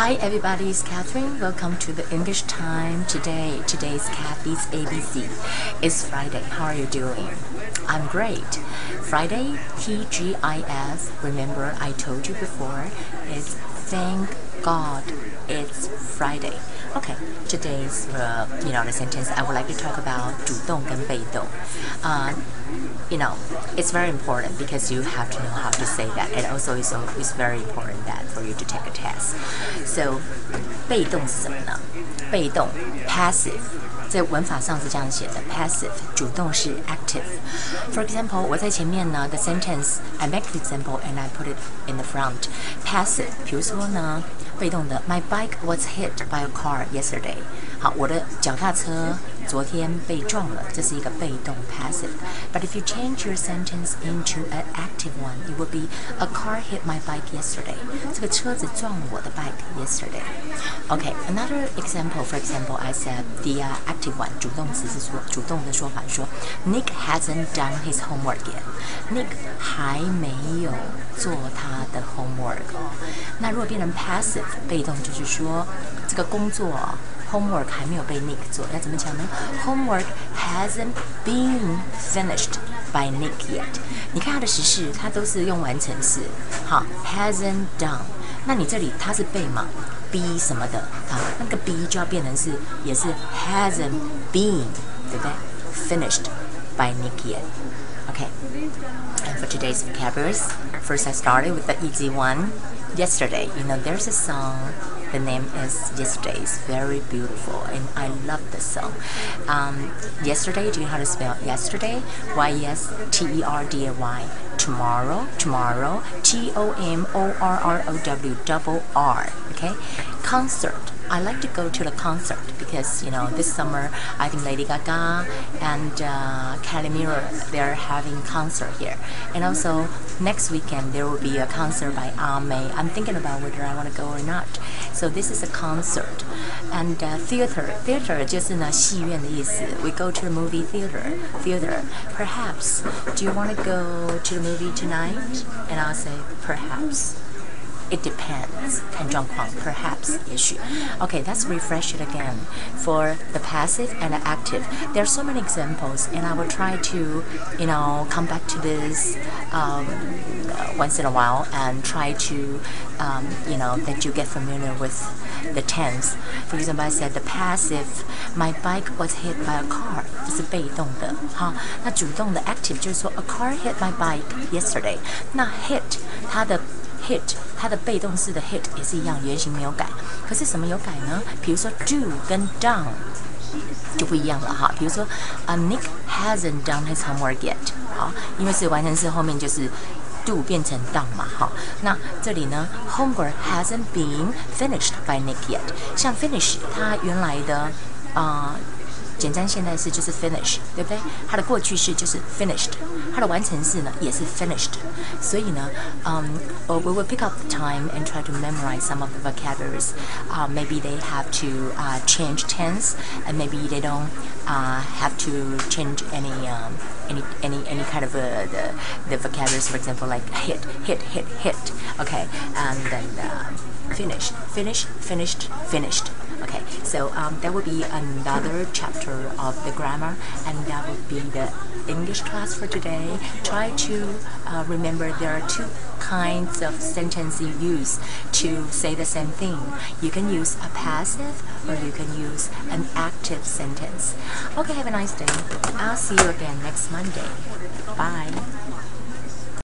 Hi everybody, it's Catherine. Welcome to the English time today. Today's Kathy's ABC. It's Friday. How are you doing? I'm great. Friday, TGIF. Remember I told you before, it's thank God it's Friday. Okay, today's uh, you know the sentence I would like to talk about 主动跟被动. Uh, you know, it's very important because you have to know how to say that, and also it's it's very important that for you to take a test. So, 被动是什么呢？被动 passive 在文法上是这样写的，passive 主动是 active。For example，我在前面呢，the sentence I make the example and I put it in the front。passive，比如说呢，被动的，My bike was hit by a car yesterday。好，我的脚踏车昨天被撞了，这是一个被动 passive。But if you change your sentence into an active one, it would be a car hit my bike yesterday。这个车子撞了我的 bike yesterday。Okay, another example. For example, I said the uh, active one 主动词是说主动的说法说，Nick hasn't done his homework yet。Nick 还没有做他的 homework。那如果变成 passive 被动，就是说这个工作。 homework 还没有被 Nick 做，要怎么讲呢？Homework hasn't been finished by Nick yet。你看它的实式，它都是用完成式，好，hasn't done。那你这里它是被嘛？be 什么的，好，那个 be 就要变成是也是 hasn't been，对不对？Finished by Nick yet。Okay. And for today's vocabularies, first I started with the easy one. Yesterday, you know, there's a song the name is Yesterday. It's very beautiful, and I love the song. Um, yesterday, do you know how to spell yesterday? Y S T E R D A Y Tomorrow, tomorrow. T O M O R R O W double R. Okay. Concert. I like to go to the concert because you know this summer I think Lady Gaga and uh, Calimero they're having concert here, and also next weekend there will be a concert by Ame. I'm thinking about whether I want to go or not. So this is a concert, and uh, theater theater 就是呢戏院的意思. We go to the movie theater theater. Perhaps do you want to go to the movie tonight? And I'll say, perhaps. It depends. And Zhang Huang, perhaps issue. Okay, let's refresh it again for the passive and the active. There are so many examples, and I will try to, you know, come back to this um, once in a while and try to, um, you know, that you get familiar with the tense. For example, I said the passive, my bike was hit by a car. 这是被动的，哈。那主动的 active 就是说 a car hit my bike yesterday。那 hit 它的 hit 它的被动式的 hit 也是一样，原型没有改。可是什么有改呢？比如说 do 跟 done 就不一样了哈。比如说啊，Nick hasn't done his homework yet。好，因为是完成式后面就是 do 变成 done 嘛。好，那这里呢，homework hasn't been finished by Nick yet。像 finish 它原来的啊。简单现代式就是 finish，对不对？它的过去式就是 finished，它的完成式呢也是 finished。所以呢，嗯、um,，we will pick up the time and try to memorize some of the vocabularies. Uh, maybe they have to uh, change tense, and maybe they don't uh, have to change any um, any any any kind of uh, the the vocabularies. For example, like hit, hit, hit, hit. Okay, and then uh, finish, finish, finished, finished. Okay, so um, that will be another chapter of the grammar, and that would be the English class for today. Try to uh, remember there are two kinds of sentence you use to say the same thing. You can use a passive or you can use an active sentence. Okay, have a nice day. I'll see you again next Monday. Bye.